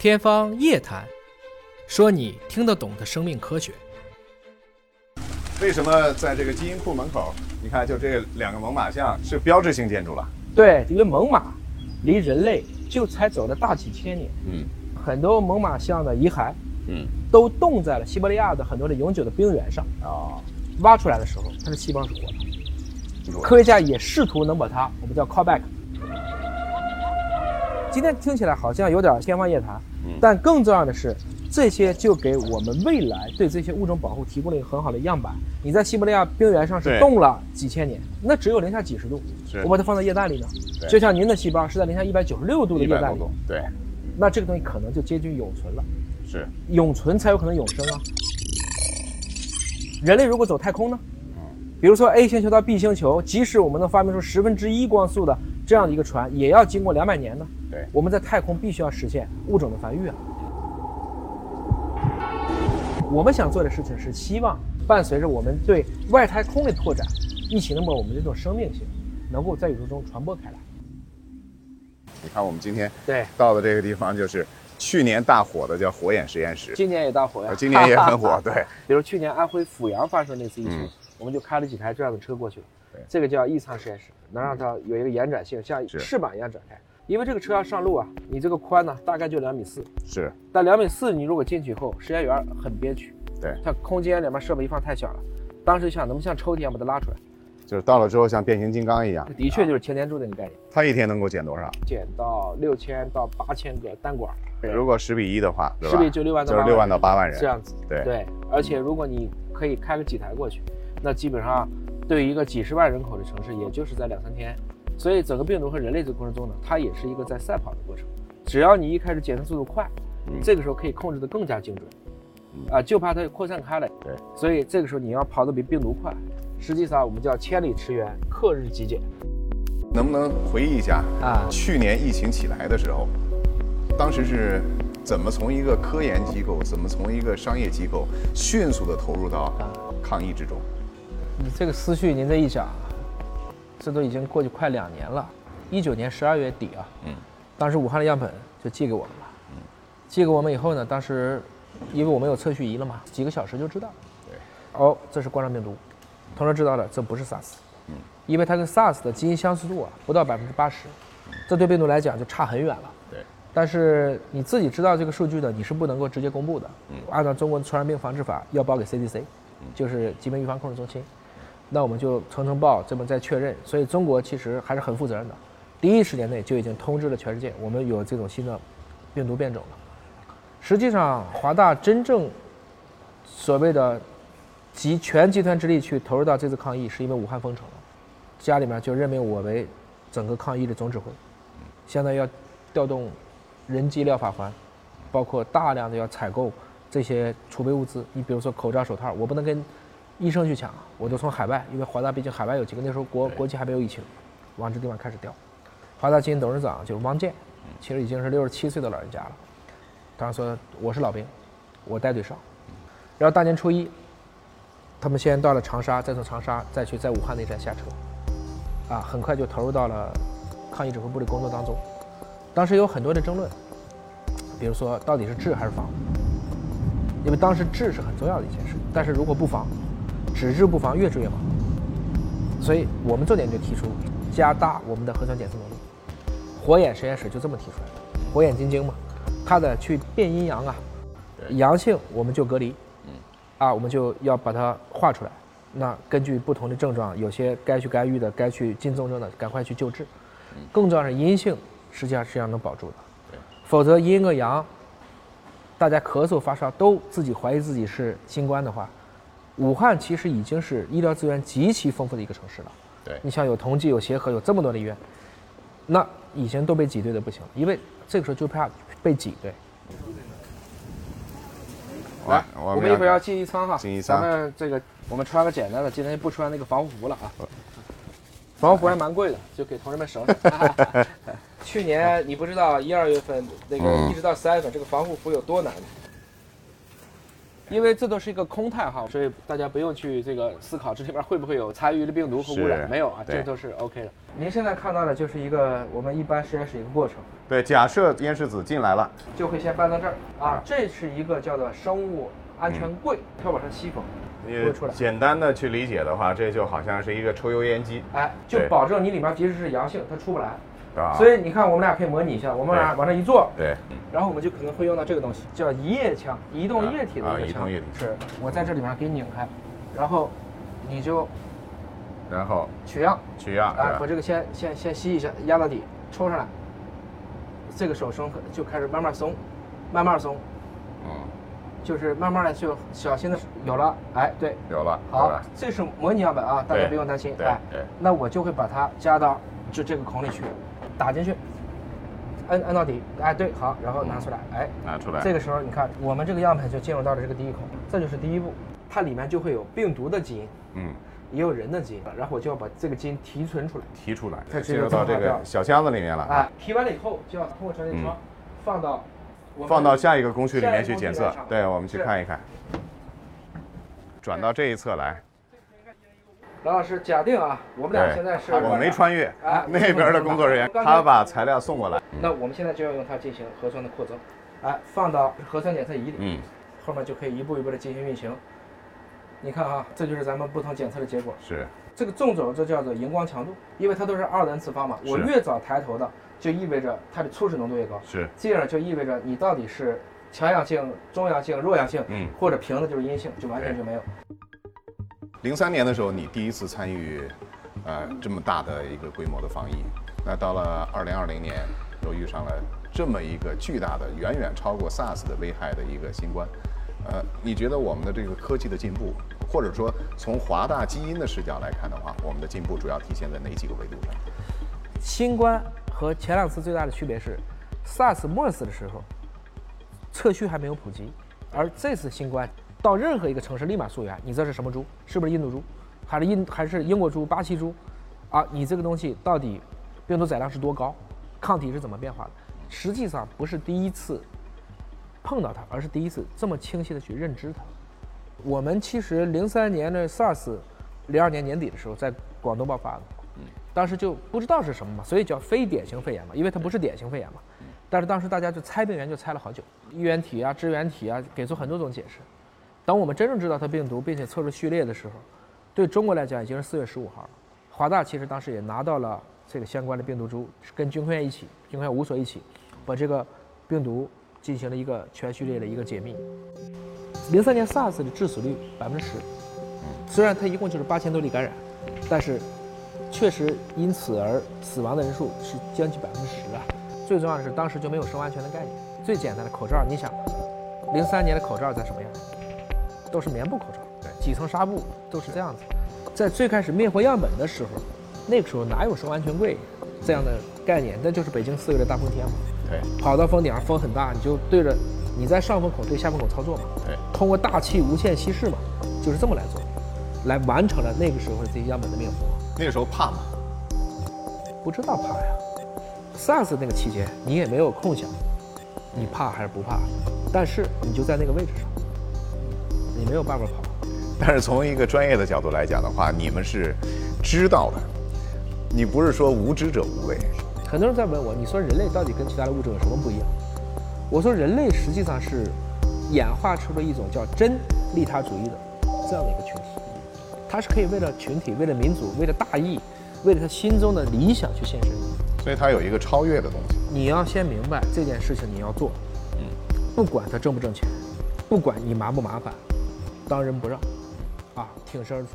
天方夜谭，说你听得懂的生命科学。为什么在这个基因库门口，你看就这两个猛犸象是标志性建筑了？对，因为猛犸离人类就才走了大几千年，嗯很多猛犸象的遗骸嗯都冻在了西伯利亚的很多的永久的冰原上。啊，挖出来的时候，它的细胞是活的。科学家也试图能把它，我们叫 callback。今天听起来好像有点天方夜谭，嗯但更重要的是，这些就给我们未来对这些物种保护提供了一个很好的样板。你在西伯利亚冰原上是冻了几千年，那只有零下几十度，我把它放在液氮里呢，就像您的细胞是在零下一百九十六度的液氮里对，那这个东西可能就接近永存了。是永存才有可能永生啊。人类如果走太空呢？比如说 A 星球到 B 星球，即使我们能发明出十分之一光速的这样的一个船，也要经过两百年呢。对我们在太空必须要实现物种的繁育啊。我们想做的事情是希望伴随着我们对外太空的拓展，一起那么我们这种生命性能够在宇宙中传播开来。你看我们今天对，到的这个地方就是去年大火的叫火眼实验室，今年也大火呀呃，今年也很火，对，比如去年安徽阜阳发生那次疫情，嗯我们就开了几台这样的车过去了对。这个叫异舱实验室，能让它有一个延展性，像翅膀一样展开。因为这个车要上路啊，你这个宽呢大概就两米四，是，但两米四你如果进去以后，实验员很憋屈，对，它空间里面设备一放太小了。当时想能不能像抽屉一样把它拉出来，就是到了之后像变形金刚一样，的确就是擎天柱那个概念，它一天能够减多少？减到六千到八千个单管，如果十比一的话，十比就六万到八就是六万到八万人。这，样子。对。对，而且如果你可以开个几台过去，那基本上对于一个几十万人口的城市，也就是在两三天。所以整个病毒和人类这个过程中呢，它也是一个在赛跑的过程。只要你一开始检测速度快，嗯这个时候可以控制的更加精准。啊，就怕它扩散开来。对，所以这个时候你要跑得比病毒快。实际上我们叫千里驰援，克日极简能不能回忆一下啊。去年疫情起来的时候，当时是怎么从一个科研机构，怎么从一个商业机构迅速的投入到抗疫之中？你这个思绪您这一讲，这都已经过去快两年了。一九年十二月底啊，嗯，当时武汉的样本就寄给我们了，嗯，寄给我们以后呢，当时因为我们有测序仪了嘛，几个小时就知道，对，哦，这是冠状病毒，同时知道了这不是 SARS，嗯，因为它跟 SARS 的基因相似度啊不到百分之八十，这对病毒来讲就差很远了。对，但是你自己知道这个数据呢，你是不能够直接公布的。嗯。按照中国的传染病防治法，要报给 CDC，就是疾病预防控制中心。那我们就层层报，这么再确认。所以中国其实还是很负责任的，第一时间内就已经通知了全世界，我们有这种新的病毒变种了。实际上，华大真正所谓的集全集团之力去投入到这次抗疫，是因为武汉封城了，家里面就任命我为整个抗疫的总指挥，现在要调动人机料法环，包括大量的要采购这些储备物资。你比如说口罩、手套，我不能跟医生去抢，我就从海外，因为华大毕竟海外有几个，那时候国国际还没有疫情，往这地方开始调。华大基因董事长就是汪建，其实已经是六十七岁的老人家了。当时说我是老兵，我带队上，然后大年初一，他们先到了长沙，再从长沙再去在武汉那站下车，啊，很快就投入到了抗疫指挥部的工作当中。当时有很多的争论，比如说到底是治还是防，因为当时治是很重要的一件事，但是如果不防，只治不防，越治越麻烦。所以我们重点就提出加大我们的核酸检测能力。火眼实验室就这么提出来的，火眼金睛嘛，它的去辨阴阳啊，阳性我们就隔离，嗯，啊，我们就要把它画出来。那根据不同的症状，有些该去干预的，该去进重症的，赶快去救治。更重要是阴性，实际上是要能保住的。否则阴个阳，大家咳嗽发烧都自己怀疑自己是新冠的话，武汉其实已经是医疗资源极其丰富的一个城市了。对你像有同济、有协和，有这么多的医院，那以前都被挤兑的不行了，因为这个时候就怕被挤兑。来，我们们一会儿要进一仓哈，进一舱咱们这个我们穿个简单的，今天不穿那个防护服了啊。防护服还蛮贵的，就给同志们省省。去年你不知道一二月份那个嗯一直到三月份，这个防护服有多难。因为这都是一个空态哈，所以大家不用去这个思考这里边会不会有残余的病毒和污染，没有啊，这都是 OK 的。您现在看到的就是一个我们一般实验室一个过程，对，假设烟拭子进来了，就会先搬到这儿。啊，这是一个叫做生物安全柜，它往上吸风，不会出来。简单的去理解的话，这就好像是一个抽油烟机，哎，就保证你里面即使是阳性，它出不来。对吧？所以你看，我们俩可以模拟一下，我们俩对往那一坐，对，然后我们就可能会用到这个东西，叫移液枪，移动液体的啊一个枪。移动液体是我在这里面给你拧开，然后你就然后取样，取样，哎，对吧？把这个先先先吸一下，压到底，抽上来。这个手松就开始慢慢松，慢慢松，嗯，就是慢慢的就小心的有了，哎，对，有了，好，这是模拟样本啊，大家不用担心，对哎对，那我就会把它加到就这个孔里去，打进去，摁摁到底，哎，对，好，然后拿出来，哎，拿出来，这个时候你看，我们这个样本就进入到了这个第一孔，这就是第一步，它里面就会有病毒的基因，嗯，也有人的基因，然后我就要把这个基因提存出来，提出来，再进入到这个小箱子里面了，哎，提完了以后就要通过传递窗放到我放到下一个工序里面去检测对，我们去看一看，转到这一侧来，郎老师，假定啊，我们俩现在是，我没穿越哎，那边的工作人员他把材料送过来，那我们现在就要用它进行核酸的扩增，哎，放到核酸检测仪里，嗯，后面就可以一步一步的进行运行。你看啊，这就是咱们不同检测的结果。是，这个纵轴这叫做荧光强度，因为它都是二 n 次方嘛，我越早抬头的，就意味着它的初始浓度越高，是，进而就意味着你到底是强阳性、中阳性、弱阳性，嗯或者平的就是阴性，就完全就没有。零三年的时候，你第一次参与，呃，这么大的一个规模的防疫。那到了二零二零年，又遇上了这么一个巨大的、远远超过 SARS 的危害的一个新冠。呃，你觉得我们的这个科技的进步，或者说从华大基因的视角来看的话，我们的进步主要体现在哪几个维度上？新冠和前两次最大的区别是，SARS、MERS 的时候，测序还没有普及，而这次新冠到任何一个城市立马溯源，你这是什么猪？是不是印度猪？还是印还是英国猪、巴西猪？啊，你这个东西到底病毒载量是多高？抗体是怎么变化的？实际上不是第一次碰到它，而是第一次这么清晰的去认知它。我们其实零三年的 SARS，零二年年底的时候在广东爆发的，当时就不知道是什么嘛，所以叫非典型肺炎嘛，因为它不是典型肺炎嘛。但是当时大家就猜病源就猜了好久，衣原体啊、支原体啊，给出很多种解释。当我们真正知道它病毒，并且测出序列的时候，对中国来讲已经是四月十五号了。华大其实当时也拿到了这个相关的病毒株，跟军科院一起、军科院五所一起，把这个病毒进行了一个全序列的一个解密。零三年 SARS 的致死率百分之十，虽然它一共就是八千多例感染，但是确实因此而死亡的人数是将近百分之十啊。最重要的是，当时就没有生物安全的概念。最简单的口罩，你想，零三年的口罩在什么样？都是棉布口罩，对几层纱布都是这样子。在最开始灭活样本的时候，那个时候哪有什么安全柜这样的概念？那就是北京四月的大风天嘛，对跑到峰顶上风很大，你就对着你在上风口对下风口操作嘛，对，通过大气无限稀释嘛，就是这么来做，来完成了那个时候这些样本的灭活。那个时候怕吗？不知道怕呀。SARS 那个期间你也没有空想，你怕还是不怕，但是你就在那个位置上，你没有办法跑。但是从一个专业的角度来讲的话，你们是知道的，你不是说无知者无畏。很多人在问我，你说人类到底跟其他的物种有什么不一样？我说人类实际上是演化出了一种叫真利他主义的这样的一个群体，它是可以为了群体、为了民族、为了大义、为了他心中的理想去献身的。所以它有一个超越的东西。你要先明白这件事情你要做，嗯，不管它挣不挣钱，不管你麻不麻烦，当仁不让，啊，挺身而出。